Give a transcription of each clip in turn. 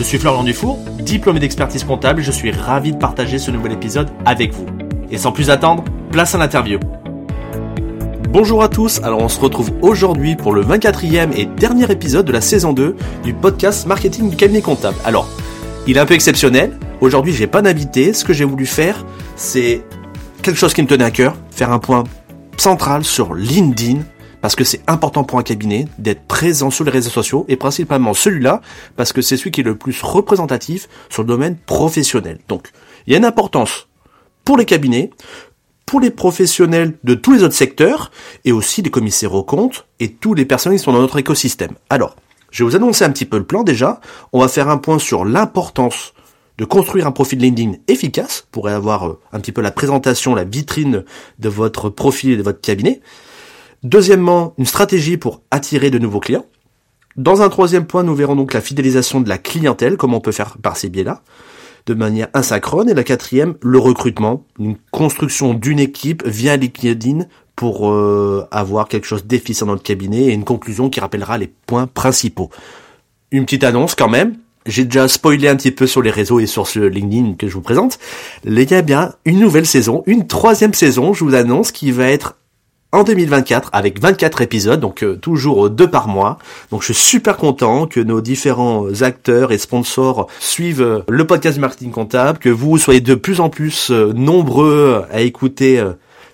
Je suis Florian Dufour, diplômé d'expertise comptable je suis ravi de partager ce nouvel épisode avec vous. Et sans plus attendre, place à l'interview. Bonjour à tous, alors on se retrouve aujourd'hui pour le 24e et dernier épisode de la saison 2 du podcast Marketing du cabinet comptable. Alors, il est un peu exceptionnel, aujourd'hui j'ai pas d'invité, ce que j'ai voulu faire c'est quelque chose qui me tenait à cœur, faire un point central sur LinkedIn, parce que c'est important pour un cabinet d'être présent sur les réseaux sociaux, et principalement celui-là, parce que c'est celui qui est le plus représentatif sur le domaine professionnel. Donc, il y a une importance pour les cabinets, pour les professionnels de tous les autres secteurs, et aussi les commissaires aux comptes, et tous les personnes qui sont dans notre écosystème. Alors, je vais vous annoncer un petit peu le plan déjà. On va faire un point sur l'importance de construire un profil LinkedIn efficace pour avoir euh, un petit peu la présentation, la vitrine de votre profil et de votre cabinet. Deuxièmement, une stratégie pour attirer de nouveaux clients. Dans un troisième point, nous verrons donc la fidélisation de la clientèle, comment on peut faire par ces biais-là de manière asynchrone. Et la quatrième, le recrutement, une construction d'une équipe via LinkedIn pour euh, avoir quelque chose d'efficient dans le cabinet et une conclusion qui rappellera les points principaux. Une petite annonce quand même. J'ai déjà spoilé un petit peu sur les réseaux et sur ce LinkedIn que je vous présente. Il y a bien une nouvelle saison, une troisième saison, je vous annonce, qui va être en 2024 avec 24 épisodes, donc euh, toujours deux par mois. Donc je suis super content que nos différents acteurs et sponsors suivent euh, le podcast marketing comptable, que vous soyez de plus en plus euh, nombreux à écouter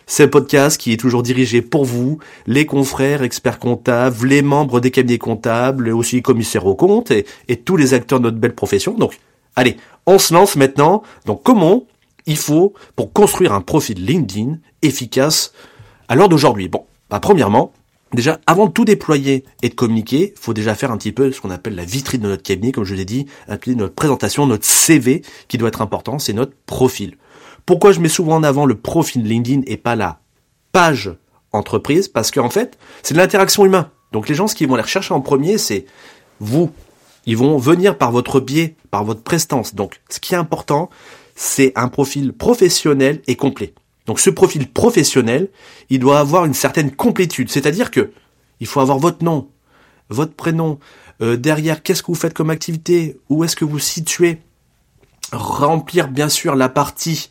ce podcast qui est toujours dirigé pour vous, les confrères, experts comptables, les membres des cabinets comptables, aussi commissaires aux comptes et, et tous les acteurs de notre belle profession. Donc allez, on se lance maintenant. Donc comment il faut pour construire un profil LinkedIn efficace à l'heure d'aujourd'hui Bon, bah, premièrement, déjà, avant de tout déployer et de communiquer, faut déjà faire un petit peu ce qu'on appelle la vitrine de notre cabinet, comme je l'ai dit, notre présentation, notre CV qui doit être important, c'est notre profil. Pourquoi je mets souvent en avant le profil LinkedIn et pas la page entreprise? Parce qu'en fait, c'est de l'interaction humaine. Donc les gens, ce qu'ils vont aller rechercher en premier, c'est vous. Ils vont venir par votre biais, par votre prestance. Donc ce qui est important, c'est un profil professionnel et complet. Donc ce profil professionnel, il doit avoir une certaine complétude, c'est-à-dire que il faut avoir votre nom, votre prénom, euh, derrière qu'est-ce que vous faites comme activité, où est-ce que vous situez, remplir bien sûr la partie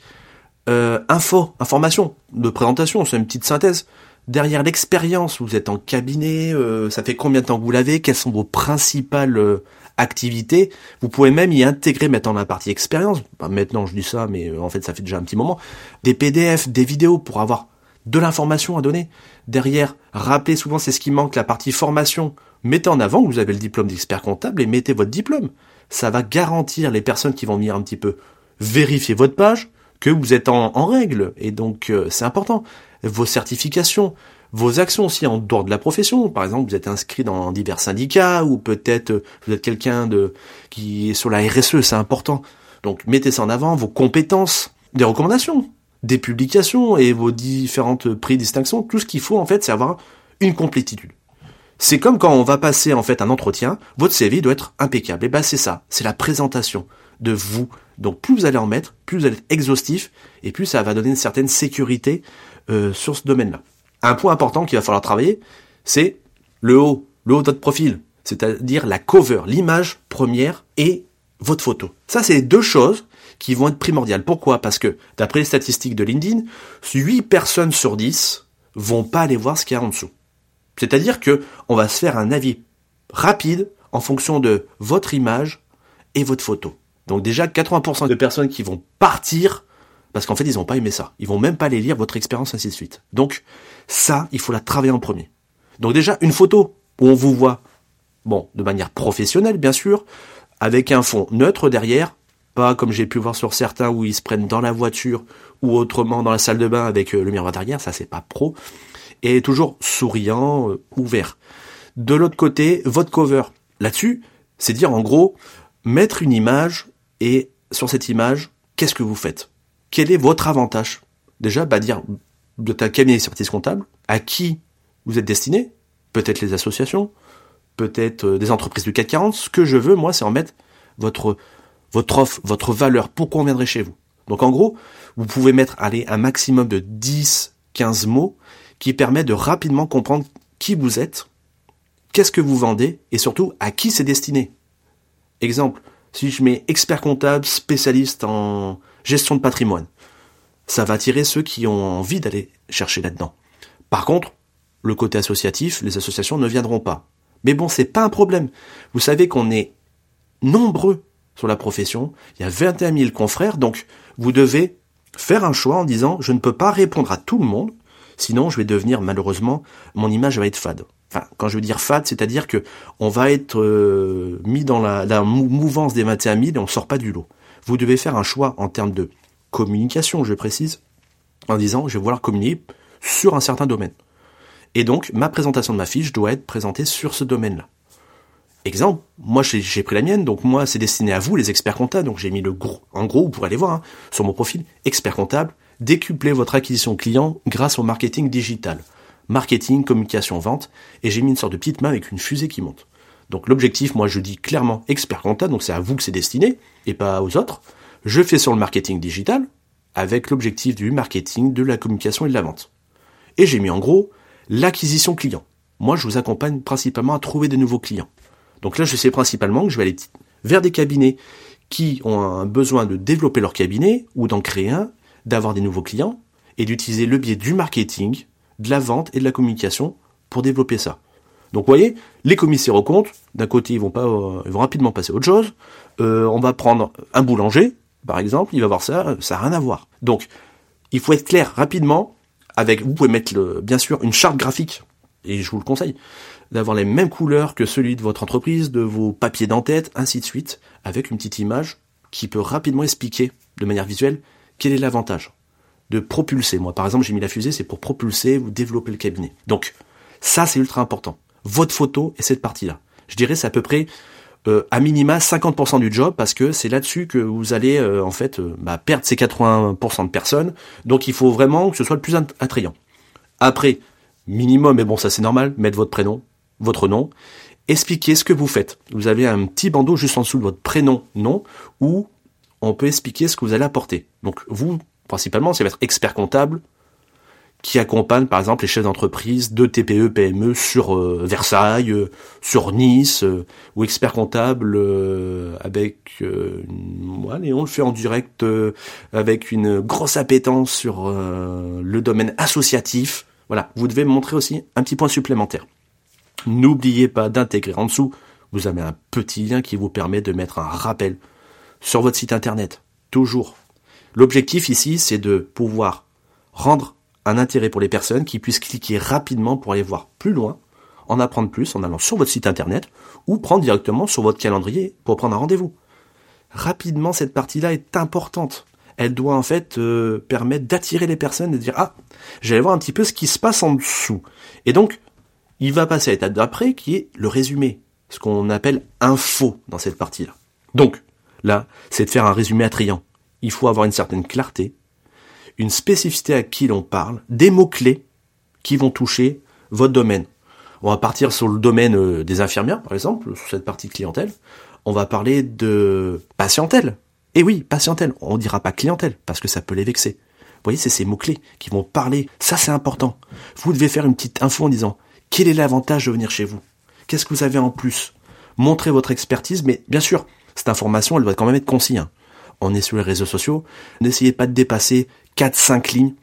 euh, info, information, de présentation, c'est une petite synthèse. Derrière l'expérience, vous êtes en cabinet, euh, ça fait combien de temps que vous l'avez, quelles sont vos principales activité. Vous pouvez même y intégrer maintenant la partie expérience. maintenant, je dis ça, mais euh, en fait, ça fait déjà un petit moment. Des PDF, des vidéos pour avoir de l'information à donner. Derrière, rappelez souvent, c'est ce qui manque, la partie formation. Mettez en avant que vous avez le diplôme d'expert comptable et mettez votre diplôme. Ça va garantir les personnes qui vont venir un petit peu vérifier votre page que vous êtes en, règle. Et donc, euh, c'est important. Vos certifications, vos actions aussi en dehors de la profession. Par exemple, vous êtes inscrit dans divers syndicats ou peut-être euh, vous êtes quelqu'un de qui est sur la RSE, c'est important. Donc mettez ça en avant, vos compétences, des recommandations, des publications et vos différentes prix distinctions. Tout ce qu'il faut en fait, c'est avoir une complétitude. C'est comme quand on va passer en fait un entretien, votre CV doit être impeccable. Et ben c'est ça, c'est la présentation de vous. Donc plus vous allez en mettre, plus vous allez être exhaustif, et plus ça va donner une certaine sécurité euh, sur ce domaine-là un point important qu'il va falloir travailler, c'est le haut, le haut de votre profil, c'est-à-dire la cover, l'image première et votre photo. Ça, c'est deux choses qui vont être primordiales. Pourquoi? Parce que, d'après les statistiques de LinkedIn, 8 personnes sur 10 vont pas aller voir ce qu'il y a en dessous. C'est-à-dire que on va se faire un avis rapide en fonction de votre image et votre photo. Donc déjà, 80% de personnes qui vont partir parce qu'en fait, ils n'ont pas aimé ça. Ils vont même pas aller lire votre expérience, ainsi de suite. Donc, ça, il faut la travailler en premier. Donc déjà, une photo où on vous voit, bon, de manière professionnelle, bien sûr, avec un fond neutre derrière, pas comme j'ai pu voir sur certains où ils se prennent dans la voiture ou autrement dans la salle de bain avec euh, le miroir derrière, ça c'est pas pro, et toujours souriant, euh, ouvert. De l'autre côté, votre cover. Là-dessus, c'est dire en gros, mettre une image et sur cette image, qu'est-ce que vous faites? Quel est votre avantage Déjà, bah dire de ta cabinet d'expertise comptable, à qui vous êtes destiné Peut-être les associations, peut-être euh, des entreprises du CAC 40. Ce que je veux, moi, c'est en mettre votre, votre offre, votre valeur. Pourquoi on viendrait chez vous Donc en gros, vous pouvez mettre allez, un maximum de 10, 15 mots qui permettent de rapidement comprendre qui vous êtes, qu'est-ce que vous vendez et surtout à qui c'est destiné. Exemple, si je mets expert comptable, spécialiste en gestion de patrimoine, ça va attirer ceux qui ont envie d'aller chercher là-dedans. Par contre, le côté associatif, les associations ne viendront pas. Mais bon, c'est pas un problème. Vous savez qu'on est nombreux sur la profession. Il y a 21 000 confrères, donc vous devez faire un choix en disant je ne peux pas répondre à tout le monde, sinon je vais devenir malheureusement mon image va être fade. Enfin, quand je veux dire fade, c'est-à-dire que on va être euh, mis dans la, mouvance des 21 000 et on sort pas du lot. Vous devez faire un choix en termes de communication, je précise, en disant je vais vouloir communiquer sur un certain domaine. Et donc, ma présentation de ma fiche doit être présentée sur ce domaine-là. Exemple, moi j'ai pris la mienne, donc moi c'est destiné à vous les experts comptables, donc j'ai mis le gros, en gros vous pourrez aller voir hein, sur mon profil, expert comptable, décupler votre acquisition client grâce au marketing digital marketing, communication, vente, et j'ai mis une sorte de petite main avec une fusée qui monte. Donc l'objectif, moi je dis clairement expert comptable, donc c'est à vous que c'est destiné, et pas aux autres. Je fais sur le marketing digital, avec l'objectif du marketing, de la communication et de la vente. Et j'ai mis en gros l'acquisition client. Moi je vous accompagne principalement à trouver des nouveaux clients. Donc là je sais principalement que je vais aller vers des cabinets qui ont un besoin de développer leur cabinet ou d'en créer un, d'avoir des nouveaux clients et d'utiliser le biais du marketing de la vente et de la communication pour développer ça. Donc vous voyez, les commissaires aux comptes, d'un côté ils vont pas, euh, ils vont rapidement passer à autre chose. Euh, on va prendre un boulanger, par exemple, il va voir ça, ça n'a rien à voir. Donc il faut être clair rapidement. Avec, vous pouvez mettre le, bien sûr une charte graphique, et je vous le conseille, d'avoir les mêmes couleurs que celui de votre entreprise, de vos papiers d'entête, ainsi de suite, avec une petite image qui peut rapidement expliquer de manière visuelle quel est l'avantage de propulser. Moi, par exemple, j'ai mis la fusée, c'est pour propulser ou développer le cabinet. Donc, ça, c'est ultra important. Votre photo et cette partie-là. Je dirais, c'est à peu près euh, à minima 50% du job parce que c'est là-dessus que vous allez euh, en fait euh, bah, perdre ces 80% de personnes. Donc, il faut vraiment que ce soit le plus attrayant. Après, minimum, mais bon, ça c'est normal, mettre votre prénom, votre nom, expliquer ce que vous faites. Vous avez un petit bandeau juste en dessous de votre prénom, nom, où on peut expliquer ce que vous allez apporter. Donc, vous, principalement, c'est être expert comptable qui accompagne par exemple les chefs d'entreprise de TPE, PME sur euh, Versailles, euh, sur Nice, euh, ou expert comptable avec, et on le fait en direct avec une grosse appétence sur le domaine associatif. Voilà, vous devez montrer aussi un petit point supplémentaire. N'oubliez pas d'intégrer en dessous, vous avez un petit lien qui vous permet de mettre un rappel sur votre site internet. Toujours L'objectif ici, c'est de pouvoir rendre un intérêt pour les personnes qui puissent cliquer rapidement pour aller voir plus loin, en apprendre plus en allant sur votre site internet ou prendre directement sur votre calendrier pour prendre un rendez-vous. Rapidement, cette partie-là est importante. Elle doit en fait euh, permettre d'attirer les personnes et de dire ah, j'allais voir un petit peu ce qui se passe en dessous. Et donc, il va passer à l'étape d'après qui est le résumé, ce qu'on appelle info dans cette partie-là. Donc, là, c'est de faire un résumé attrayant il faut avoir une certaine clarté, une spécificité à qui l'on parle, des mots-clés qui vont toucher votre domaine. On va partir sur le domaine euh, des infirmières, par exemple, sur cette partie de clientèle. On va parler de patientèle. Et oui, patientèle. On dira pas clientèle, parce que ça peut les vexer. Vous voyez, c'est ces mots-clés qui vont parler. Ça, c'est important. Vous devez faire une petite info en disant, quel est l'avantage de venir chez vous? Qu'est-ce que vous avez en plus? Montrez votre expertise, mais bien sûr, cette information, elle doit quand même être concise. Hein on est sur les réseaux sociaux, n'essayez pas de dépasser 4-5 lignes,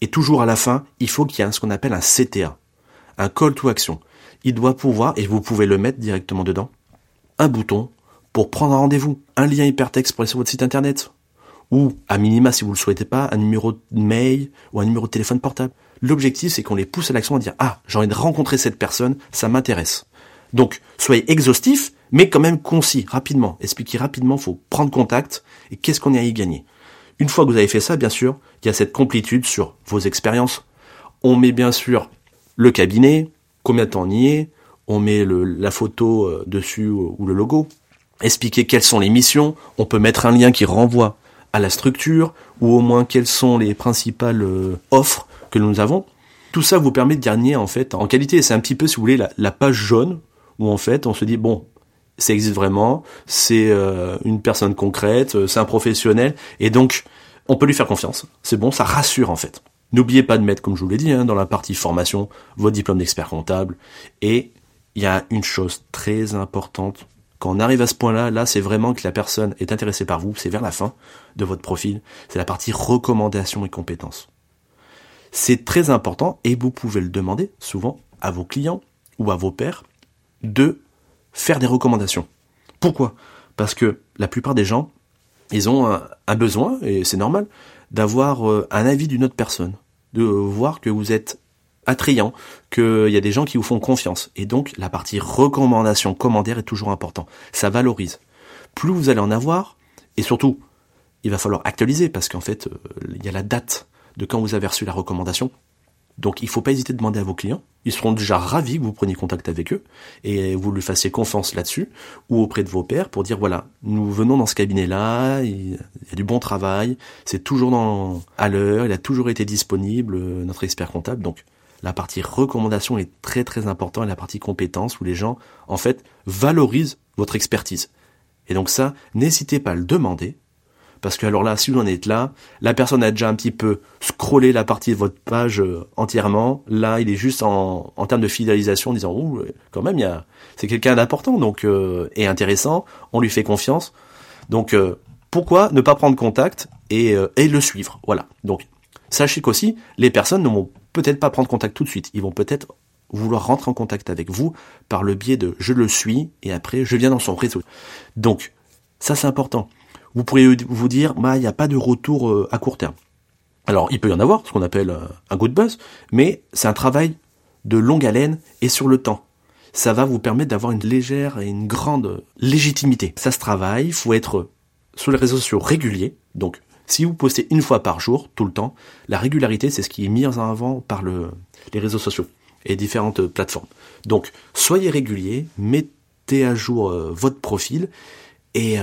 et toujours à la fin, il faut qu'il y ait ce qu'on appelle un CTA, un call to action. Il doit pouvoir, et vous pouvez le mettre directement dedans, un bouton pour prendre un rendez-vous, un lien hypertexte pour aller sur votre site internet, ou, à minima, si vous le souhaitez pas, un numéro de mail ou un numéro de téléphone portable. L'objectif, c'est qu'on les pousse à l'action à dire, ah, j'ai envie de rencontrer cette personne, ça m'intéresse. Donc, soyez exhaustif, mais quand même concis, rapidement. Expliquez rapidement, faut prendre contact et qu'est-ce qu'on a à y gagner? Une fois que vous avez fait ça, bien sûr, il y a cette complétude sur vos expériences. On met bien sûr le cabinet, combien de temps on y est, on met la photo euh, dessus ou le logo. expliquer quelles sont les missions, on peut mettre un lien qui renvoie à la structure, ou au moins quelles sont les principales euh, offres que nous avons. Tout ça vous permet de gagner en fait en qualité. C'est un petit peu, si vous voulez, la, page jaune où en fait on se dit bon, ça existe vraiment, c'est euh, une personne concrète, euh, c'est un professionnel, et donc on peut lui faire confiance. C'est bon, ça rassure en fait. N'oubliez pas de mettre, comme je vous l'ai dit, hein, dans la partie formation, votre diplôme d'expert comptable. Et il y a une chose très importante. Quand on arrive à ce point-là, là, c'est vraiment que la personne est intéressée par vous. C'est vers la fin de votre profil. C'est la partie recommandation et compétences. C'est très important et vous pouvez le demander souvent à vos clients ou à vos pairs de faire des recommandations. Pourquoi? Parce que la plupart des gens, ils ont un, besoin, et c'est normal, d'avoir euh, un avis d'une autre personne, de voir que vous êtes attrayant, qu'il y a des gens qui vous font confiance. Et donc la partie recommandation, commentaire est toujours important. Ça valorise. Plus vous allez en avoir, et surtout, il va falloir actualiser parce qu'en fait, euh, il y a la date de quand vous avez reçu la recommandation. Donc il ne faut pas hésiter de demander à vos clients. Ils seront déjà ravis que vous preniez contact avec eux et vous lui fassiez confiance là-dessus ou auprès de vos pairs pour dire voilà, nous venons dans ce cabinet-là, il y a du bon travail, c'est toujours à l'heure, il a toujours été disponible, euh, notre expert comptable. Donc la partie recommandation est très très importante et la partie compétence où les gens en fait valorisent votre expertise. Et donc ça, n'hésitez pas à le demander parce que alors là, si vous en êtes là, la personne a déjà un petit peu scrollé la partie de votre page euh, entièrement. Là, il est juste en, en termes de fidélisation, en disant ouh, quand même, il y a, c'est quelqu'un d'important, donc euh, et intéressant. On lui fait confiance. Donc euh, pourquoi ne pas prendre contact et, et le suivre? Voilà. Donc sachez qu'aussi, les personnes ne vont peut-être pas prendre contact tout de suite. Ils vont peut-être vouloir rentrer en contact avec vous par le biais de je le suis et après je viens dans son réseau. Donc ça c'est important vous pourriez vous dire, bah, il n'y a pas de retour euh, à court terme. Alors, il peut y en avoir, ce qu'on appelle euh, un good buzz, mais c'est un travail de longue haleine et sur le temps. Ça va vous permettre d'avoir une légère et une grande légitimité. Ça se travaille, il faut être sur les réseaux sociaux réguliers. Donc, si vous postez une fois par jour, tout le temps, la régularité, c'est ce qui est mis en avant par le, les réseaux sociaux et différentes plateformes. Donc, soyez réguliers, mettez à jour euh, votre profil et,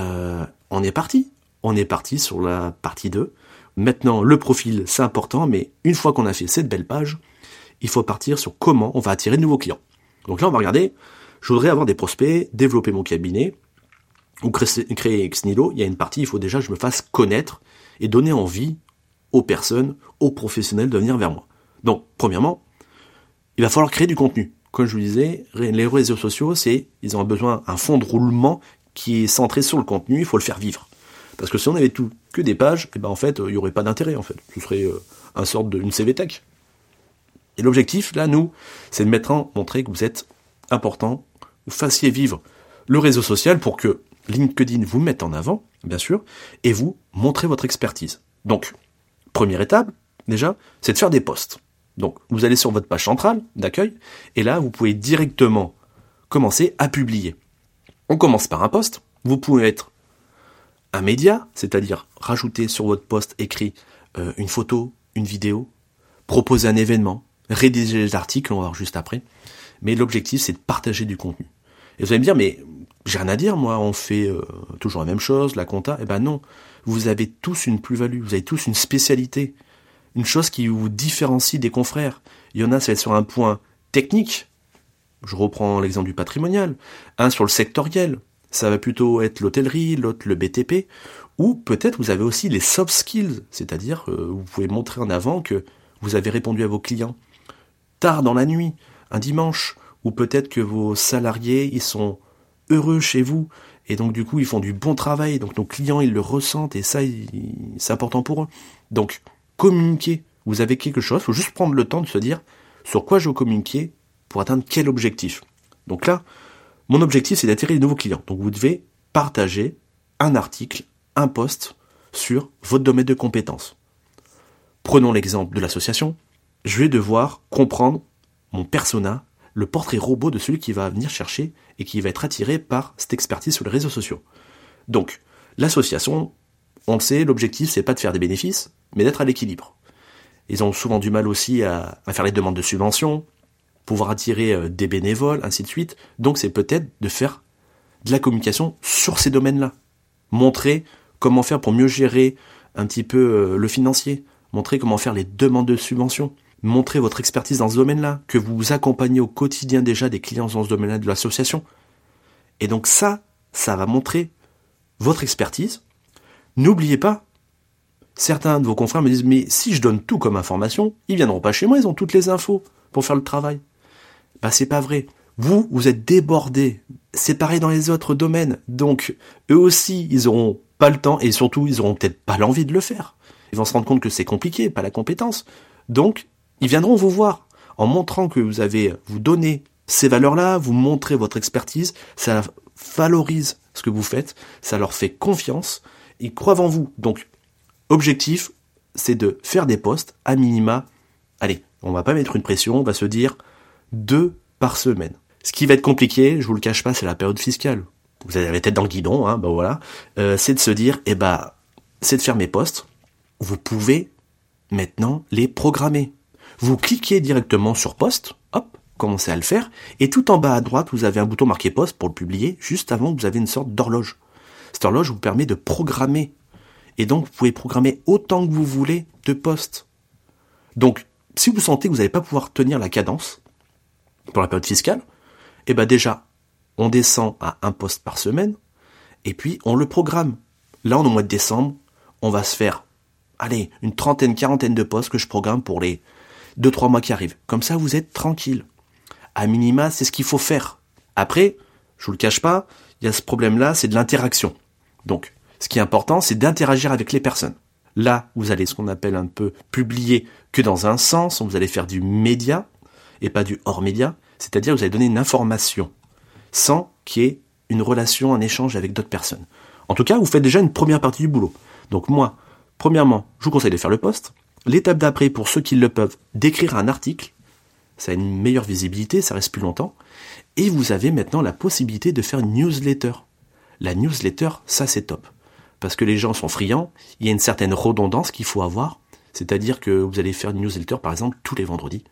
on est parti. On est parti sur la partie 2. Maintenant, le profil, c'est important, mais une fois qu'on a fait cette belle page, il faut partir sur comment on va attirer de nouveaux clients. Donc là, on va regarder, je voudrais avoir des prospects, développer mon cabinet, ou créer, Xnilo. Il y a une partie, il faut déjà que je me fasse connaître et donner envie aux personnes, aux professionnels de venir vers moi. Donc, premièrement, il va falloir créer du contenu. Comme je vous disais, les réseaux sociaux, c'est, ils ont besoin d'un fond de roulement qui est centré sur le contenu, il faut le faire vivre. Parce que si on avait tout que des pages, et eh ben en fait, il n'y aurait pas d'intérêt en fait. Ce serait euh, un sorte d'une CV Tech. Et l'objectif, là, nous, c'est de mettre en montrer que vous êtes important, vous fassiez vivre le réseau social pour que LinkedIn vous mette en avant, bien sûr, et vous montrez votre expertise. Donc, première étape, déjà, c'est de faire des posts. Donc, vous allez sur votre page centrale d'accueil, et là, vous pouvez directement commencer à publier. On commence par un poste. Vous pouvez être un média, c'est-à-dire rajouter sur votre poste écrit euh, une photo, une vidéo, proposer un événement, rédiger des articles, on va voir juste après. Mais l'objectif, c'est de partager du contenu. Et vous allez me dire, mais j'ai rien à dire, moi, on fait euh, toujours la même chose, la compta. Eh ben non, vous avez tous une plus-value, vous avez tous une spécialité, une chose qui vous différencie des confrères. Il y en a, ça va être sur un point technique, je reprends l'exemple du patrimonial, un sur le sectoriel, ça va plutôt être l'hôtellerie, l'autre le BTP, ou peut-être vous avez aussi les soft skills, c'est-à-dire euh, vous pouvez montrer en avant que vous avez répondu à vos clients tard dans la nuit, un dimanche, ou peut-être que vos salariés ils sont heureux chez vous. Et donc du coup ils font du bon travail, donc nos clients ils le ressentent et ça c'est important pour eux. Donc communiquer, vous avez quelque chose, faut juste prendre le temps de se dire sur quoi je veux communiquer pour atteindre quel objectif? Donc là, mon objectif, c'est d'attirer de nouveaux clients. Donc vous devez partager un article, un post sur votre domaine de compétences. Prenons l'exemple de l'association. Je vais devoir comprendre mon persona, le portrait robot de celui qui va venir chercher et qui va être attiré par cette expertise sur les réseaux sociaux. Donc, l'association, on le sait, l'objectif, c'est pas de faire des bénéfices, mais d'être à l'équilibre. Ils ont souvent du mal aussi à, à faire les demandes de subventions, pouvoir attirer euh, des bénévoles, ainsi de suite. Donc c'est peut-être de faire de la communication sur ces domaines-là. Montrez comment faire pour mieux gérer un petit peu euh, le financier. Montrez comment faire les demandes de subventions. Montrez votre expertise dans ce domaine-là, que vous accompagnez au quotidien déjà des clients dans ce domaine-là de l'association. Et donc ça, ça va montrer votre expertise. N'oubliez pas, certains de vos confrères me disent, mais si je donne tout comme information, ils viendront pas chez moi, ils ont toutes les infos pour faire le travail. Bah c'est pas vrai. Vous, vous êtes débordés. C'est pareil dans les autres domaines. Donc, eux aussi, ils auront pas le temps et surtout, ils auront peut-être pas l'envie de le faire. Ils vont se rendre compte que c'est compliqué, pas la compétence. Donc, ils viendront vous voir en montrant que vous avez, vous donnez ces valeurs-là, vous montrez votre expertise, ça valorise ce que vous faites, ça leur fait confiance, ils croient en vous. Donc, objectif, c'est de faire des postes à minima. Allez, on va pas mettre une pression, on va se dire deux par semaine. Ce qui va être compliqué, je vous le cache pas, c'est la période fiscale. Vous avez la tête dans le guidon, hein, ben voilà. Euh, c'est de se dire, eh ben, c'est de faire mes postes. Vous pouvez maintenant les programmer. Vous cliquez directement sur poste, hop, commencez à le faire, et tout en bas à droite, vous avez un bouton marqué poste pour le publier, juste avant vous avez une sorte d'horloge. Cette horloge vous permet de programmer. Et donc, vous pouvez programmer autant que vous voulez de postes. Donc, si vous sentez que vous n'allez pas pouvoir tenir la cadence pour la période fiscale, eh ben déjà, on descend à un poste par semaine, et puis on le programme. Là, on est au mois de décembre, on va se faire, allez, une trentaine, quarantaine de postes que je programme pour les deux, trois mois qui arrivent. Comme ça, vous êtes tranquille. À minima, c'est ce qu'il faut faire. Après, je vous le cache pas, il y a ce problème-là, c'est de l'interaction. Donc, ce qui est important, c'est d'interagir avec les personnes. Là, vous allez ce qu'on appelle un peu publier que dans un sens, vous allez faire du média et pas du hors média. C'est-à-dire vous allez donner une information sans qu'il y ait une relation, un échange avec d'autres personnes. En tout cas, vous faites déjà une première partie du boulot. Donc moi, premièrement, je vous conseille de faire le poste. L'étape d'après, pour ceux qui le peuvent, d'écrire un article. Ça a une meilleure visibilité, ça reste plus longtemps. Et vous avez maintenant la possibilité de faire une newsletter. La newsletter, ça c'est top. Parce que les gens sont friands, il y a une certaine redondance qu'il faut avoir. C'est-à-dire que vous allez faire une newsletter, par exemple, tous les vendredis.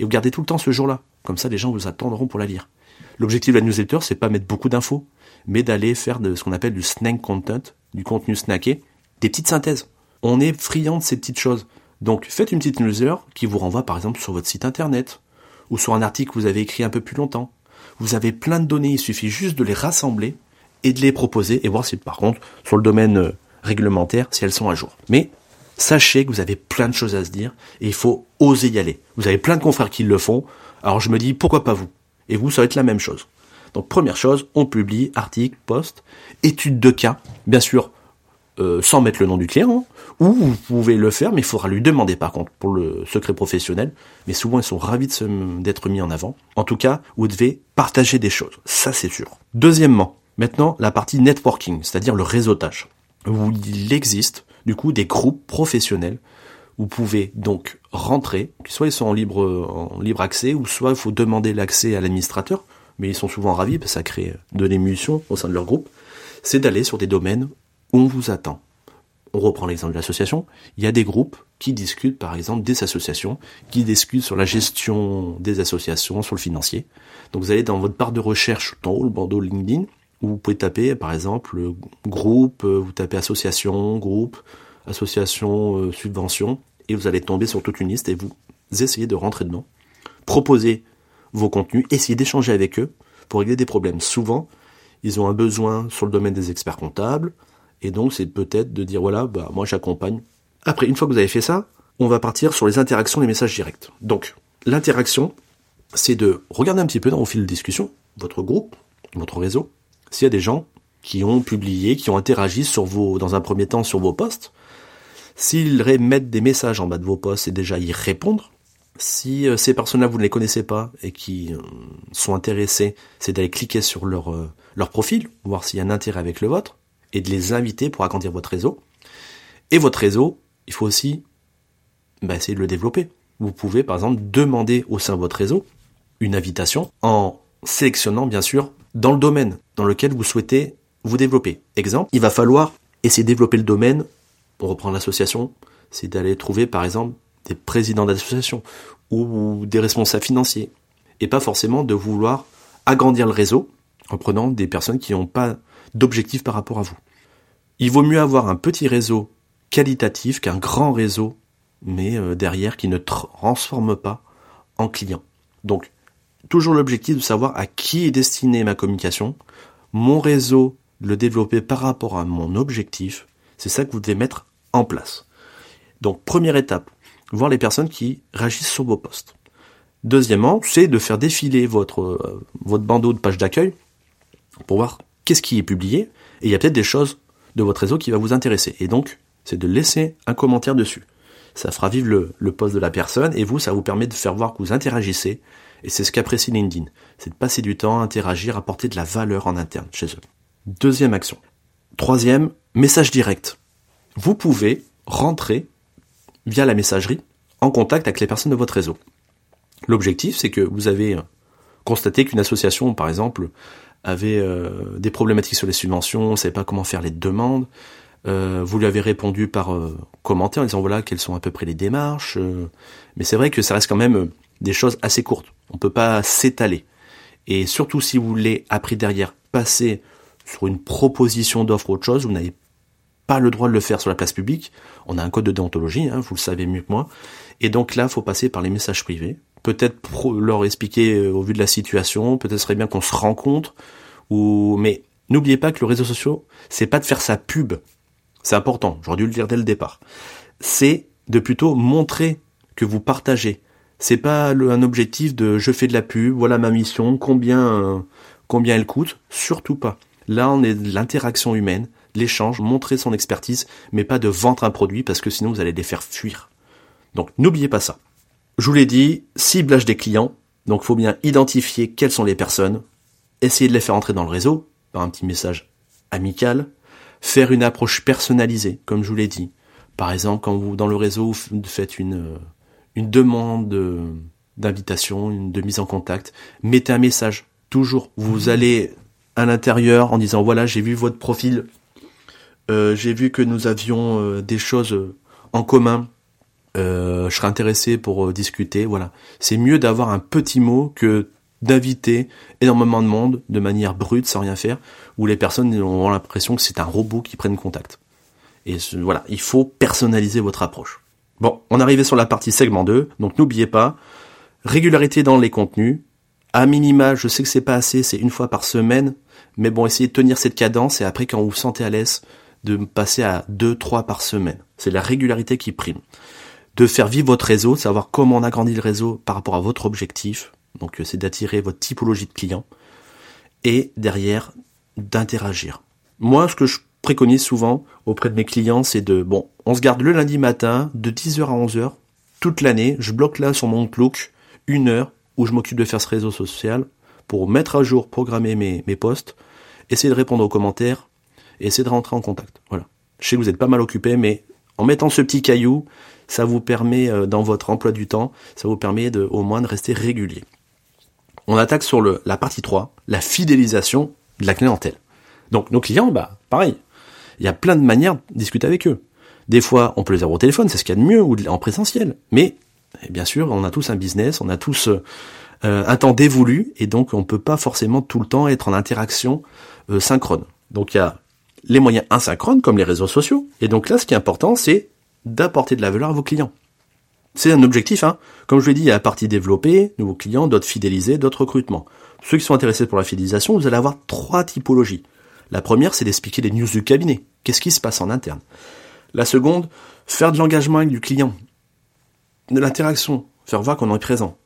Et vous gardez tout le temps ce jour-là. Comme ça, les gens vous attendront pour la lire. L'objectif de la newsletter, c'est pas mettre beaucoup d'infos, mais d'aller faire de ce qu'on appelle du snack content, du contenu snacké, des petites synthèses. On est friand de ces petites choses. Donc, faites une petite newsletter qui vous renvoie par exemple sur votre site internet, ou sur un article que vous avez écrit un peu plus longtemps. Vous avez plein de données, il suffit juste de les rassembler et de les proposer et voir si par contre, sur le domaine euh, réglementaire, si elles sont à jour. Mais sachez que vous avez plein de choses à se dire et il faut oser y aller. Vous avez plein de confrères qui le font, alors je me dis pourquoi pas vous? Et vous, ça va être la même chose. Donc première chose, on publie article, post, étude de cas, bien sûr euh, sans mettre le nom du client, ou vous pouvez le faire, mais il faudra lui demander par contre pour le secret professionnel. Mais souvent ils sont ravis d'être mis en avant. En tout cas, vous devez partager des choses, ça c'est sûr. Deuxièmement, maintenant la partie networking, c'est-à-dire le réseautage. Il existe du coup des groupes professionnels. Vous pouvez donc rentrer, soit ils sont en libre, en libre accès, ou soit il faut demander l'accès à l'administrateur, mais ils sont souvent ravis parce que ça crée de l'émulsion au sein de leur groupe, c'est d'aller sur des domaines où on vous attend. On reprend l'exemple de l'association, il y a des groupes qui discutent par exemple des associations, qui discutent sur la gestion des associations, sur le financier. Donc vous allez dans votre barre de recherche dans haut, le bandeau LinkedIn, où vous pouvez taper par exemple groupe, vous tapez association, groupe, association, euh, subvention, et vous allez tomber sur toute une liste et vous essayez de rentrer dedans, proposer vos contenus, essayez d'échanger avec eux pour régler des problèmes. Souvent, ils ont un besoin sur le domaine des experts comptables, et donc c'est peut-être de dire voilà, bah moi j'accompagne. Après, une fois que vous avez fait ça, on va partir sur les interactions, les messages directs. Donc, l'interaction, c'est de regarder un petit peu dans vos fil de discussion, votre groupe, votre réseau, s'il y a des gens qui ont publié, qui ont interagi sur vos, dans un premier temps sur vos posts, S'ils mettent des messages en bas de vos posts, c'est déjà y répondre. Si euh, ces personnes-là, vous ne les connaissez pas et qui euh, sont intéressés, c'est d'aller cliquer sur leur, euh, leur profil, voir s'il y a un intérêt avec le vôtre, et de les inviter pour agrandir votre réseau. Et votre réseau, il faut aussi bah, essayer de le développer. Vous pouvez, par exemple, demander au sein de votre réseau une invitation en sélectionnant, bien sûr, dans le domaine dans lequel vous souhaitez vous développer. Exemple, il va falloir essayer de développer le domaine pour reprendre l'association, c'est d'aller trouver par exemple des présidents d'association ou des responsables financiers. Et pas forcément de vouloir agrandir le réseau en prenant des personnes qui n'ont pas d'objectif par rapport à vous. Il vaut mieux avoir un petit réseau qualitatif qu'un grand réseau, mais euh, derrière qui ne transforme pas en client. Donc, toujours l'objectif de savoir à qui est destinée ma communication, mon réseau, le développer par rapport à mon objectif, c'est ça que vous devez mettre en place. Donc, première étape, voir les personnes qui réagissent sur vos posts. Deuxièmement, c'est de faire défiler votre, euh, votre bandeau de page d'accueil pour voir qu'est-ce qui est publié, et il y a peut-être des choses de votre réseau qui va vous intéresser. Et donc, c'est de laisser un commentaire dessus. Ça fera vivre le, le post de la personne, et vous, ça vous permet de faire voir que vous interagissez, et c'est ce qu'apprécie LinkedIn. C'est de passer du temps à interagir, apporter de la valeur en interne chez eux. Deuxième action. Troisième, message direct. Vous pouvez rentrer via la messagerie en contact avec les personnes de votre réseau. L'objectif, c'est que vous avez euh, constaté qu'une association, par exemple, avait euh, des problématiques sur les subventions, ne savait pas comment faire les demandes. Euh, vous lui avez répondu par commentaire en disant voilà quelles sont à peu près les démarches. mais c'est vrai que ça reste quand même des choses assez courtes. On ne peut pas s'étaler. Et surtout si vous voulez, après derrière, passer sur une proposition d'offre ou autre chose, vous n'avez pas le droit de le faire sur la place publique. On a un code de déontologie, hein, vous le savez mieux que moi. Et donc là, faut passer par les messages privés peut-être leur expliquer euh, au vu de la situation, peut-être serait bien qu'on se rencontre, ou mais n'oubliez pas que le réseau social, c'est pas de faire sa pub. C'est important, j'aurais dû le dire dès le départ. C'est de plutôt montrer que vous partagez. C'est pas un objectif de je fais de la pub, voilà ma mission, combien combien elle coûte, surtout pas. Là, on est de l'interaction humaine, l'échange, montrer son expertise, mais pas de vendre un produit parce que sinon vous allez les faire fuir. Donc n'oubliez pas ça. Je vous l'ai dit, ciblage des clients. Donc, faut bien identifier quelles sont les personnes, essayer de les faire entrer dans le réseau par un petit message amical, faire une approche personnalisée, comme je vous l'ai dit. Par exemple, quand vous dans le réseau vous faites une une demande d'invitation, une de mise en contact, mettez un message. Toujours, vous mmh. allez à l'intérieur en disant voilà, j'ai vu votre profil, euh, j'ai vu que nous avions euh, des choses en commun euh, je serais intéressé pour euh, discuter. Voilà, c'est mieux d'avoir un petit mot que d'inviter énormément de monde de manière brute sans rien faire, où les personnes ont l'impression que c'est un robot qui prenne contact. Et voilà, il faut personnaliser votre approche. Bon, on arrivé sur la partie segment 2, donc n'oubliez pas, régularité dans les contenus, à minima, je sais que c'est pas assez, c'est une fois par semaine, mais bon, essayez de tenir cette cadence et après quand vous vous sentez à l'aise, de passer à deux, trois par semaine. C'est la régularité qui prime de faire vivre votre réseau, de savoir comment on agrandit le réseau par rapport à votre objectif. Donc euh, c'est d'attirer votre typologie de clients et derrière d'interagir. Moi, ce que je préconise souvent auprès de mes clients, c'est de bon, on se garde le lundi matin de 10h à 11h toute l'année. Je bloque là sur mon Outlook une heure où je m'occupe de faire ce réseau social pour mettre à jour, programmer mes, mes posts, essayer de répondre aux commentaires et essayer de rentrer en contact. Voilà. Je sais que vous êtes pas mal occupé, mais en mettant ce petit caillou, ça vous permet, euh, dans votre emploi du temps, ça vous permet de, au moins de rester régulier. On attaque sur le, la partie 3, la fidélisation de la clientèle. Donc nos clients, bah pareil, il y a plein de manières de discuter avec eux. Des fois, on peut les avoir au téléphone, c'est ce qu'il y a de mieux, ou en présentiel. Mais, eh bien sûr, on a tous un business, on a tous euh, un temps dévolu, et donc on ne peut pas forcément tout le temps être en interaction euh, synchrone. Donc il y a les moyens asynchrones, comme les réseaux sociaux. Et donc là, ce qui est important, c'est d'apporter de la valeur à vos clients. C'est un objectif, hein. Comme je l'ai dit, il y a la partie développée, nouveaux clients, d'autres fidélisés, d'autres recrutements. Ceux qui sont intéressés pour la fidélisation, vous allez avoir trois typologies. La première, c'est d'expliquer les news du cabinet. Qu'est-ce qui se passe en interne? La seconde, faire de l'engagement avec du client. De l'interaction. Faire voir qu'on est présent.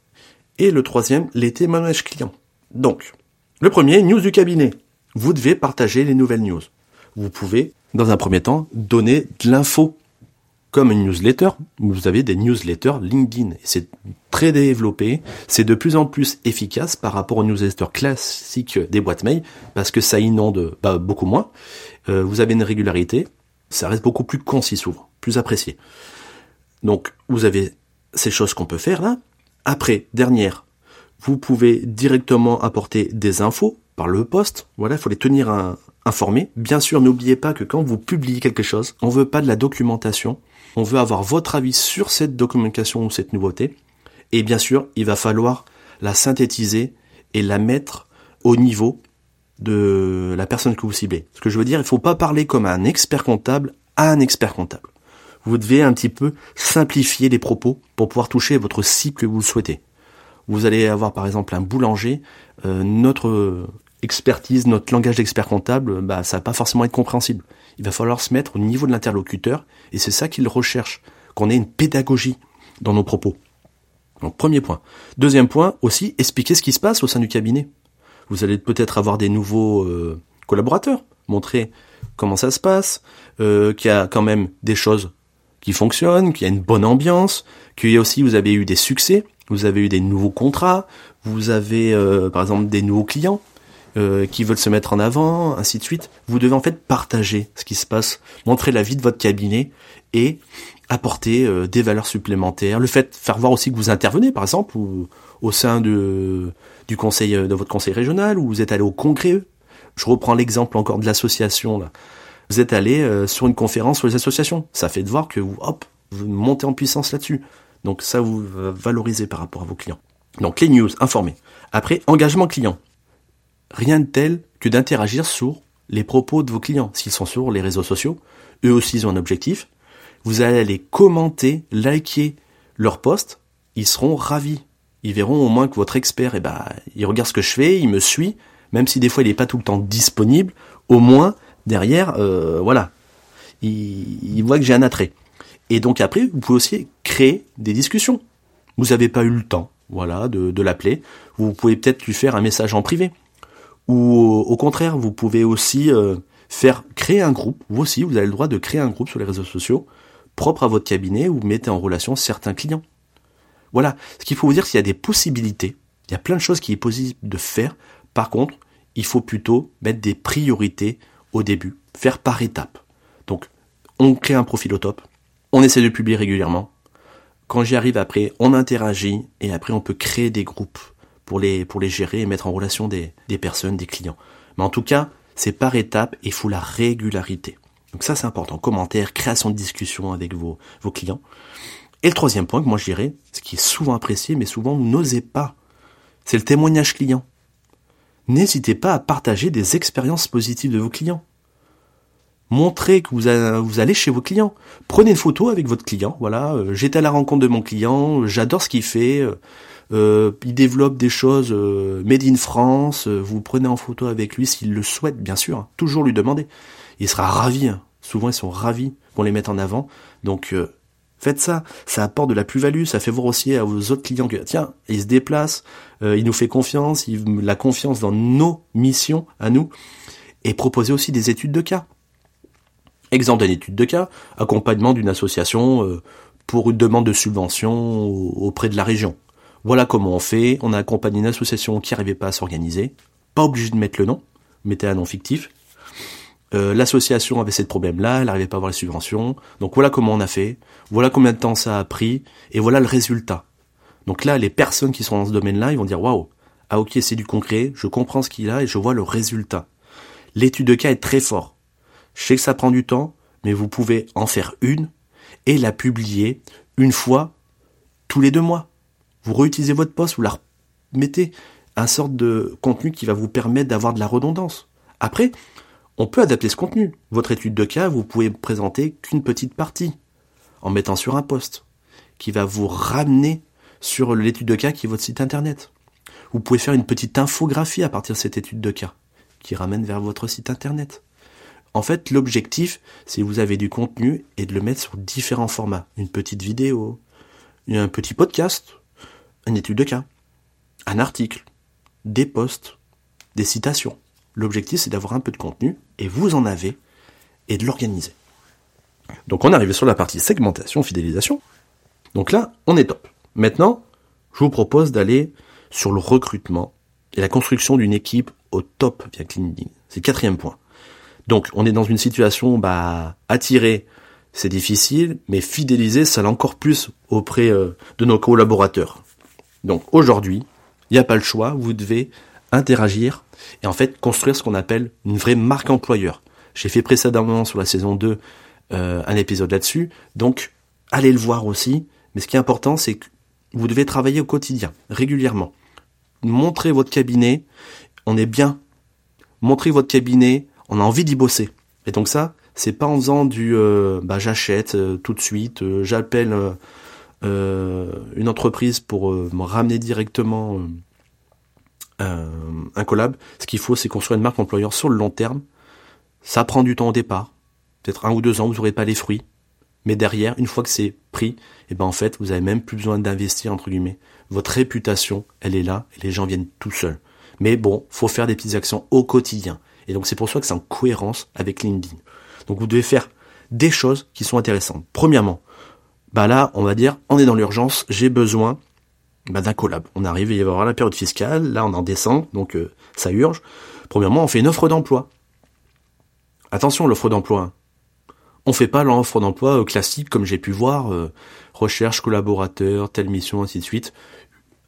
Et le troisième, les témoignages clients. Donc, le premier, news du cabinet. Vous devez partager les nouvelles news. Vous pouvez, dans un premier temps, donner de l'info comme une newsletter, vous avez des newsletters LinkedIn. C'est très développé, c'est de plus en plus efficace par rapport aux newsletters classiques des boîtes mail, parce que ça inonde bah, beaucoup moins. Euh, vous avez une régularité, ça reste beaucoup plus concis souvent, plus apprécié. Donc vous avez ces choses qu'on peut faire là. Après, dernière, vous pouvez directement apporter des infos par le poste. Voilà, il faut les tenir informés. Bien sûr, n'oubliez pas que quand vous publiez quelque chose, on veut pas de la documentation on veut avoir votre avis sur cette documentation ou cette nouveauté. Et bien sûr, il va falloir la synthétiser et la mettre au niveau de la personne que vous ciblez. Ce que je veux dire, il faut pas parler comme un expert comptable à un expert comptable. Vous devez un petit peu simplifier les propos pour pouvoir toucher votre cible que vous souhaitez. Vous allez avoir par exemple un boulanger, euh, notre expertise, notre langage d'expert comptable, bah, ça va pas forcément être compréhensible. Il va falloir se mettre au niveau de l'interlocuteur, et c'est ça qu'il recherche, qu'on ait une pédagogie dans nos propos. Donc premier point. Deuxième point, aussi, expliquer ce qui se passe au sein du cabinet. Vous allez peut-être avoir des nouveaux euh, collaborateurs, montrer comment ça se passe, euh, qu'il y a quand même des choses qui fonctionnent, qu'il y a une bonne ambiance, qu'il y a aussi, vous avez eu des succès, vous avez eu des nouveaux contrats, vous avez euh, par exemple des nouveaux clients euh, qui veulent se mettre en avant, ainsi de suite. Vous devez en fait partager ce qui se passe, montrer la vie de votre cabinet et apporter euh, des valeurs supplémentaires. Le fait de faire voir aussi que vous intervenez, par exemple, ou, au sein de, du conseil de votre conseil régional, ou vous êtes allé au congrès. Je reprends l'exemple encore de l'association. Vous êtes allé sur une conférence sur les associations. Ça fait de voir que vous, hop, vous montez en puissance là-dessus. Donc ça vous va valoriser par rapport à vos clients. Donc les news, informer. Après, engagement client. Rien de tel que d'interagir sur les propos de vos clients. S'ils sont sur les réseaux sociaux, eux aussi ils ont un objectif. Vous allez aller commenter, liker leurs posts, ils seront ravis. Ils verront au moins que votre expert, eh ben, il regarde ce que je fais, il me suit, même si des fois il n'est pas tout le temps disponible, au moins derrière, euh, voilà, il, il voit que j'ai un attrait. Et donc après, vous pouvez aussi créer des discussions. Vous n'avez pas eu le temps, voilà, de, de l'appeler. Vous pouvez peut-être lui faire un message en privé. Ou au contraire, vous pouvez aussi euh, faire créer un groupe. Vous aussi, vous avez le droit de créer un groupe sur les réseaux sociaux propre à votre cabinet où vous mettez en relation certains clients. Voilà. Ce qu'il faut vous dire, c'est qu'il y a des possibilités. Il y a plein de choses qui est possible de faire. Par contre, il faut plutôt mettre des priorités au début, faire par étapes. Donc, on crée un profil au top, on essaie de publier régulièrement. Quand j'y arrive après, on interagit et après on peut créer des groupes pour les, pour les gérer et mettre en relation des, des personnes, des clients. Mais en tout cas, c'est par étapes et il faut la régularité. Donc ça c'est important. Commentaires, création de discussion avec vos, vos clients. Et le troisième point que moi je dirais, ce qui est souvent apprécié, mais souvent vous n'osez pas, c'est le témoignage client. N'hésitez pas à partager des expériences positives de vos clients. Montrez que vous, allez chez vos clients. Prenez une photo avec votre client. Voilà, euh, j'étais à la rencontre de mon client, j'adore ce qu'il fait. Euh, euh, il développe des choses made in France. vous prenez en photo avec lui s'il le souhaite, bien sûr. Hein. toujours lui demander. Il sera ravi. Hein. Souvent, ils sont ravis qu'on les mette en avant. Donc, faites ça. Ça apporte de la plus-value. Ça fait voir aussi à vos autres clients que tiens, il se déplace, il nous fait confiance, il la confiance dans nos missions à nous. Et proposez aussi des études de cas. Exemple d'une étude de cas, accompagnement d'une association euh, pour une demande de subvention auprès de la région. Voilà comment on fait. On a accompagné une association qui n'arrivait pas à s'organiser. Pas obligé de mettre le nom, mettez un nom fictif. Euh, l'association avait ce problème-là, elle n'arrivait pas à avoir les subventions. Donc voilà comment on a fait. Voilà combien de temps ça a pris. Et voilà le résultat. Donc là, les personnes qui sont dans ce domaine-là, ils vont dire waouh, ah ok, c'est du concret, je comprends ce qu'il a et je vois le résultat. L'étude de cas est très fort. Je sais que ça prend du temps, mais vous pouvez en faire une et la publier une fois tous les deux mois. Vous réutilisez votre poste, vous la mettez un sorte de contenu qui va vous permettre d'avoir de la redondance. Après, on peut adapter ce contenu. Votre étude de cas, vous pouvez présenter qu'une petite partie en mettant sur un poste qui va vous ramener sur l'étude de cas qui est votre site internet. Vous pouvez faire une petite infographie à partir de cette étude de cas qui ramène vers votre site internet. En fait, l'objectif, c'est vous avez du contenu et de le mettre sur différents formats. Une petite vidéo, un petit podcast, une étude de cas, un article, des posts, des citations. L'objectif, c'est d'avoir un peu de contenu, et vous en avez, et de l'organiser. Donc on est arrivé sur la partie segmentation, fidélisation. Donc là, on est top. Maintenant, je vous propose d'aller sur le recrutement et la construction d'une équipe au top via LinkedIn. C'est le quatrième point. Donc on est dans une situation, bah, attirer, c'est difficile, mais fidéliser, ça l'est encore plus auprès euh, de nos collaborateurs. Donc aujourd'hui, il n'y a pas le choix, vous devez interagir et en fait construire ce qu'on appelle une vraie marque employeur. J'ai fait précédemment sur la saison 2 euh, un épisode là-dessus, donc allez le voir aussi. Mais ce qui est important, c'est que vous devez travailler au quotidien, régulièrement. Montrez votre cabinet, on est bien montrez votre cabinet, on a envie d'y bosser. Et donc ça, c'est pas en faisant du euh, bah j'achète euh, tout de suite, j'appelle une entreprise pour me ramener directement un collab. Ce qu'il faut, c'est construire une marque employeur sur le long terme. Ça prend du temps au départ. Peut-être un ou deux ans, vous n'aurez pas les fruits. Mais derrière, une fois que c'est pris, et eh ben en fait, vous avez même plus besoin d'investir entre guillemets. Votre réputation, elle est là et les gens viennent tout seuls. Mais bon, faut faire des petites actions au quotidien. Et donc c'est pour ça que c'est en cohérence avec LinkedIn. Donc vous devez faire des choses qui sont intéressantes. Premièrement, bah là, on va dire, on est dans l'urgence, j'ai besoin bah, d'un collab. On arrive, il va y avoir la période fiscale, là on en descend, donc euh, ça urge. Premièrement, on fait une offre d'emploi. Attention, l'offre d'emploi. Hein. On fait pas l'offre d'emploi euh, classique comme j'ai pu voir, euh, recherche collaborateur, telle mission, ainsi de suite.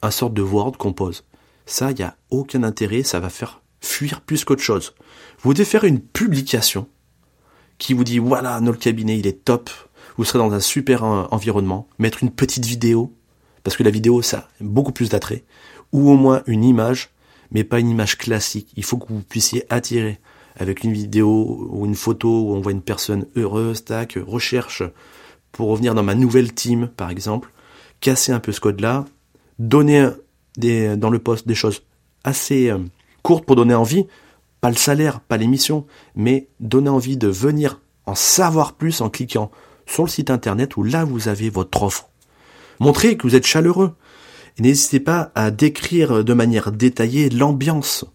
Un sorte de Word qu'on pose. Ça, il n'y a aucun intérêt, ça va faire fuir plus qu'autre chose. Vous devez faire une publication qui vous dit voilà, notre cabinet, il est top, vous serez dans un super environnement, mettre une petite vidéo, parce que la vidéo, ça a beaucoup plus d'attrait, ou au moins une image, mais pas une image classique. Il faut que vous puissiez attirer avec une vidéo ou une photo où on voit une personne heureuse, tac, recherche pour revenir dans ma nouvelle team, par exemple, casser un peu ce code-là, donner dans le poste des choses assez euh, courtes pour donner envie, pas le salaire, pas l'émission, mais donner envie de venir en savoir plus en cliquant sur le site internet où là vous avez votre offre. Montrez que vous êtes chaleureux. Et n'hésitez pas à décrire de manière détaillée l'ambiance.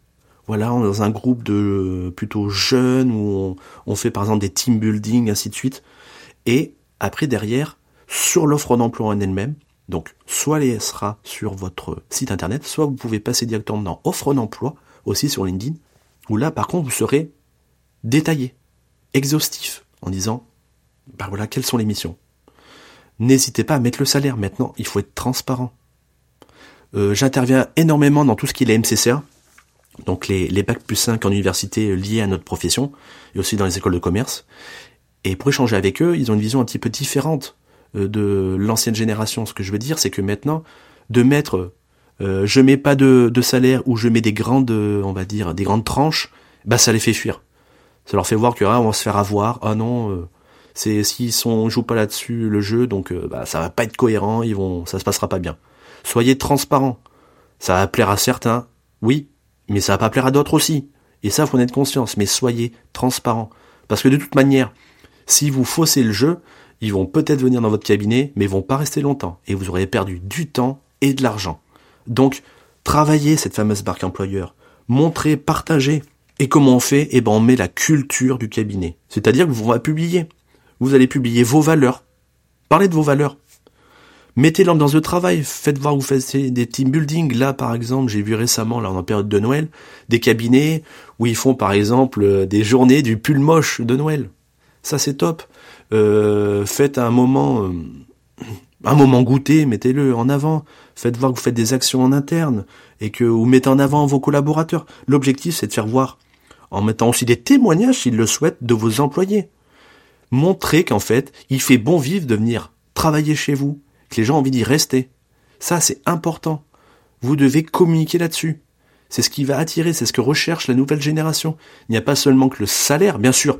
Voilà, on est dans un groupe de plutôt jeunes où on, fait par exemple des team building, ainsi de suite. Et après derrière, sur l'offre d'emploi en elle-même, donc soit elle sera sur votre site internet, soit vous pouvez passer directement dans offre d'emploi, aussi sur LinkedIn, où là par contre vous serez détaillé, exhaustif, en disant, bah voilà, quelles sont les missions. N'hésitez pas à mettre le salaire maintenant, il faut être transparent. Euh, j'interviens énormément dans tout ce qui est MCCA, donc les, les bacs plus 5 en université liés à notre profession, et aussi dans les écoles de commerce. Et pour échanger avec eux, ils ont une vision un petit peu différente euh, de l'ancienne génération. Ce que je veux dire, c'est que maintenant, de mettre euh, je mets pas de, salaire ou je mets des grandes, on va dire, des grandes tranches, bah ça les fait fuir. Ça leur fait voir que ah, on va se faire avoir. Ah non, euh, c'est s'ils sont jouent pas là-dessus le jeu, donc euh, bah ça va pas être cohérent. Ils vont, ça se passera pas bien. Soyez transparents. Ça va plaire à certains, oui, mais ça va pas plaire à d'autres aussi. Et ça, faut en être conscience. Mais soyez transparents, parce que de toute manière, si vous faussez le jeu, ils vont peut-être venir dans votre cabinet, mais ils vont pas rester longtemps, et vous aurez perdu du temps et de l'argent. Donc, travailler cette fameuse barque employeur, montrer, partager. Et comment on fait? Eh ben, on met la culture du cabinet. C'est-à-dire que vous allez publier. Vous allez publier vos valeurs. Parlez de vos valeurs. Mettez l'ambiance de travail. Faites voir, vous faites des team building. Là, par exemple, j'ai vu récemment, là, en période de Noël, des cabinets où ils font, par exemple, euh, des journées du pull moche de Noël. Ça, c'est top. Euh, faites un moment, euh, un moment goûté, mettez-le en avant. Faites voir que vous faites des actions en interne et que vous mettez en avant vos collaborateurs. L'objectif, c'est de faire voir, en mettant aussi des témoignages, s'ils le souhaitent, de vos employés. Montrez qu'en fait, il fait bon vivre de venir travailler chez vous, que les gens ont envie d'y rester. Ça, c'est important. Vous devez communiquer là-dessus. C'est ce qui va attirer, c'est ce que recherche la nouvelle génération. Il n'y a pas seulement que le salaire, bien sûr.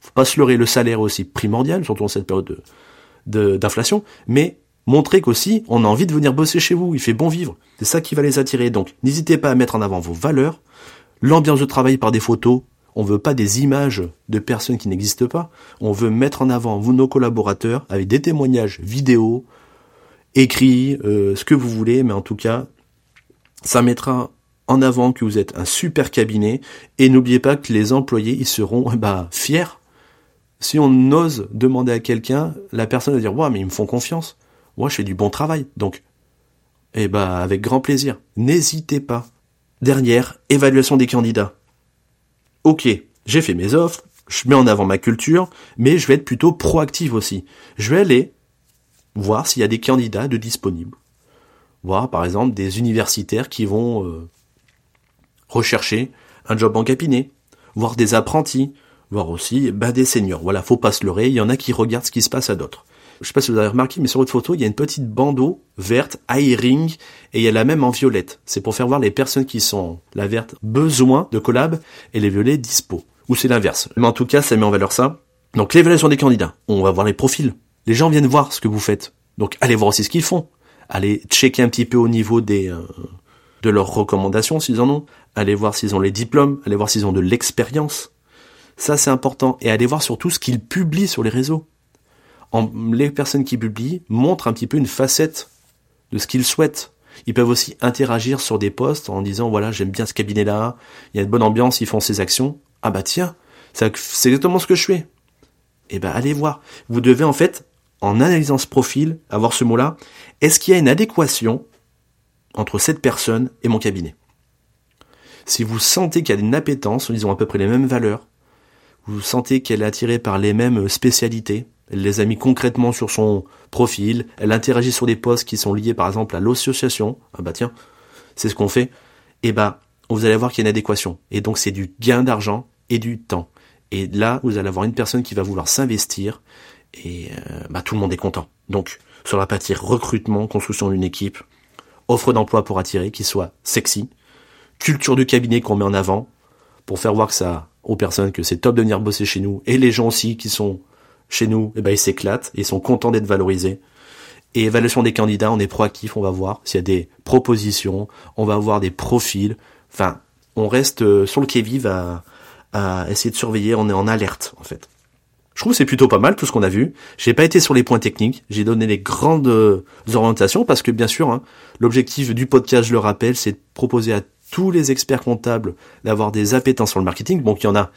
Faut pas se leurrer, le salaire aussi primordial, surtout en cette période d'inflation, mais Montrez qu'aussi, on a envie de venir bosser chez vous, il fait bon vivre. C'est ça qui va les attirer. Donc, n'hésitez pas à mettre en avant vos valeurs, l'ambiance de travail par des photos. On veut pas des images de personnes qui n'existent pas. On veut mettre en avant vous, nos collaborateurs, avec des témoignages vidéo, écrits, euh, ce que vous voulez, mais en tout cas, ça mettra en avant que vous êtes un super cabinet. Et n'oubliez pas que les employés, ils seront bah, fiers. Si on ose demander à quelqu'un, la personne va dire, ouais, mais ils me font confiance. Moi, je fais du bon travail. Donc, eh ben, avec grand plaisir. N'hésitez pas. Dernière, évaluation des candidats. Ok, j'ai fait mes offres, je mets en avant ma culture, mais je vais être plutôt proactif aussi. Je vais aller voir s'il y a des candidats de disponibles. Voir par exemple des universitaires qui vont euh, rechercher un job en cabinet, voir des apprentis, voir aussi ben, des seniors. Voilà, faut pas se leurrer, il y en a qui regardent ce qui se passe à d'autres. Je sais pas si vous avez remarqué, mais sur votre photo, il y a une petite bandeau verte, ring, et il y a la même en violette. C'est pour faire voir les personnes qui sont, la verte, besoin de collab, et les violets, dispo. Ou c'est l'inverse. Mais en tout cas, ça met en valeur ça. Donc l'évaluation des candidats, on va voir les profils. Les gens viennent voir ce que vous faites. Donc allez voir aussi ce qu'ils font. Allez checker un petit peu au niveau des euh, de leurs recommandations s'ils en ont. Allez voir s'ils ont les diplômes. Allez voir s'ils ont de l'expérience. Ça c'est important. Et allez voir surtout ce qu'ils publient sur les réseaux les personnes qui publient montrent un petit peu une facette de ce qu'ils souhaitent. Ils peuvent aussi interagir sur des posts en disant voilà j'aime bien ce cabinet là, il y a une bonne ambiance, ils font ces actions. Ah bah tiens, c'est exactement ce que je fais. Eh ben allez voir. Vous devez en fait, en analysant ce profil, avoir ce mot-là, est-ce qu'il y a une adéquation entre cette personne et mon cabinet? Si vous sentez qu'il y a une appétence, ils ont à peu près les mêmes valeurs, vous sentez qu'elle est attirée par les mêmes spécialités, elle les a mis concrètement sur son profil, elle interagit sur des posts qui sont liés par exemple à l'association, ah bah tiens, c'est ce qu'on fait, et eh bah vous allez voir qu'il y a une adéquation. Et donc c'est du gain d'argent et du temps. Et là, vous allez avoir une personne qui va vouloir s'investir et euh, bah, tout le monde est content. Donc sur la partie recrutement, construction d'une équipe, offre d'emploi pour attirer, qui soit sexy, culture du cabinet qu'on met en avant pour faire voir que ça aux personnes que c'est top de venir bosser chez nous et les gens aussi qui sont chez nous, eh ben, ils s'éclatent, ils sont contents d'être valorisés. Et évaluation des candidats, on est proactif, on va voir s'il y a des propositions, on va voir des profils. Enfin, on reste euh, sur le quai-vive à, à essayer de surveiller, on est en alerte en fait. Je trouve que c'est plutôt pas mal tout ce qu'on a vu. J'ai pas été sur les points techniques, j'ai donné les grandes euh, orientations parce que bien sûr, hein, l'objectif du podcast, je le rappelle, c'est de proposer à tous les experts comptables d'avoir des appétences sur le marketing. Bon, il y en a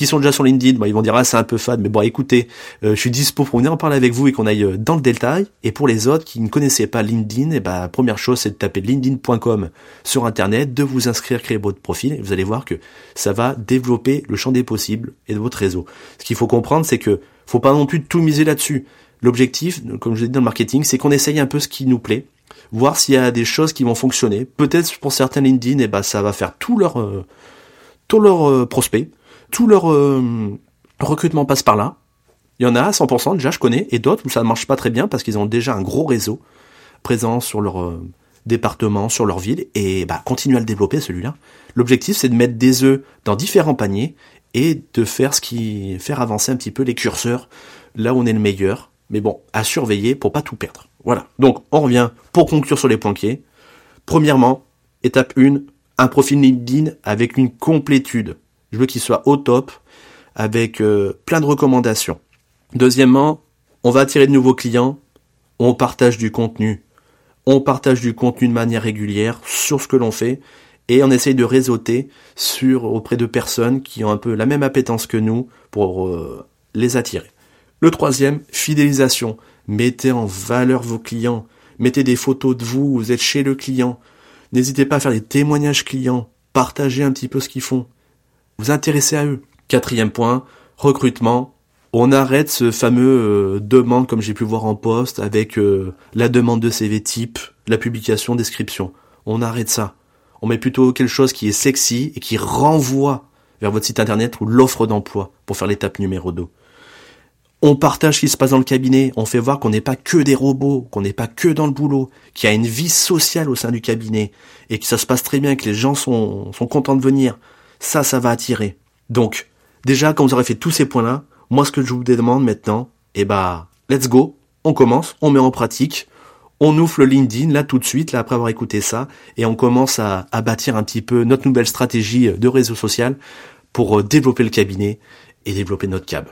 qui sont déjà sur LinkedIn, ils vont dire ah c'est un peu fade, mais bon écoutez, euh, je suis dispo pour venir en parler avec vous et qu'on aille euh, dans le détail. Et pour les autres qui ne connaissaient pas LinkedIn, et eh ben première chose c'est de taper linkedin.com sur internet, de vous inscrire, créer votre profil, et vous allez voir que ça va développer le champ des possibles et de votre réseau. Ce qu'il faut comprendre, c'est que faut pas non plus tout miser là-dessus. L'objectif, comme je l'ai dit dans le marketing, c'est qu'on essaye un peu ce qui nous plaît, voir s'il y a des choses qui vont fonctionner. Peut-être pour certains LinkedIn, et eh ben ça va faire tout leur euh, tout leur prospect tout leur euh, recrutement passe par là. Il y en a à 100% déjà, je connais, et d'autres où ça ne marche pas très bien parce qu'ils ont déjà un gros réseau présent sur leur euh, département, sur leur ville, et bah continuer à le développer celui-là. L'objectif c'est de mettre des œufs dans différents paniers et de faire ce qui faire avancer un petit peu les curseurs là où on est le meilleur. Mais bon, à surveiller pour pas tout perdre. Voilà. Donc on revient pour conclure sur les points clés. Premièrement, étape 1, un profil LinkedIn avec une complétude. Je veux qu'il soit au top, avec euh, plein de recommandations. Deuxièmement, on va attirer de nouveaux clients, on partage du contenu. On partage du contenu de manière régulière sur ce que l'on fait et on essaye de réseauter sur auprès de personnes qui ont un peu la même appétence que nous pour euh, les attirer. Le troisième, fidélisation. Mettez en valeur vos clients. Mettez des photos de vous, vous êtes chez le client. N'hésitez pas à faire des témoignages clients. Partagez un petit peu ce qu'ils font vous intéressez à eux. Quatrième point, recrutement. On arrête ce fameux euh, demande comme j'ai pu voir en poste avec euh, la demande de CV type, la publication, description. On arrête ça. On met plutôt quelque chose qui est sexy et qui renvoie vers votre site internet ou l'offre d'emploi pour faire l'étape numéro 2. On partage ce qui se passe dans le cabinet, on fait voir qu'on n'est pas que des robots, qu'on n'est pas que dans le boulot, qu'il y a une vie sociale au sein du cabinet et que ça se passe très bien, que les gens sont, sont contents de venir ça, ça va attirer. Donc, déjà, quand vous aurez fait tous ces points-là, moi, ce que je vous demande maintenant, eh bah, let's go, on commence, on met en pratique, on ouvre le LinkedIn, là, tout de suite, là, après avoir écouté ça, et on commence à, bâtir un petit peu notre nouvelle stratégie de réseau social pour euh, développer le cabinet et développer notre cab.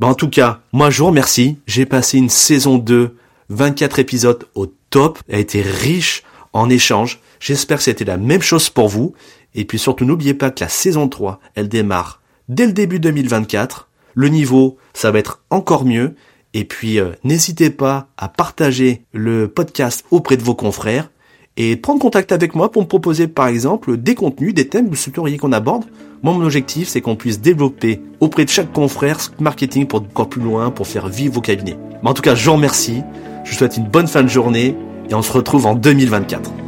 Bah, en tout cas, moi, je vous remercie. J'ai passé une saison 2, 24 épisodes au top, elle a été riche en échanges. J'espère que c'était la même chose pour vous. Et puis surtout, n'oubliez pas que la saison 3, elle démarre dès le début 2024. Le niveau, ça va être encore mieux. Et puis, euh, n'hésitez pas à partager le podcast auprès de vos confrères et prendre contact avec moi pour me proposer, par exemple, des contenus, des thèmes que vous souhaiteriez qu'on aborde. Moi, mon objectif, c'est qu'on puisse développer auprès de chaque confrère ce marketing pour encore plus loin, pour faire vivre vos cabinets. Mais en tout cas, je vous remercie. Je vous souhaite une bonne fin de journée et on se retrouve en 2024.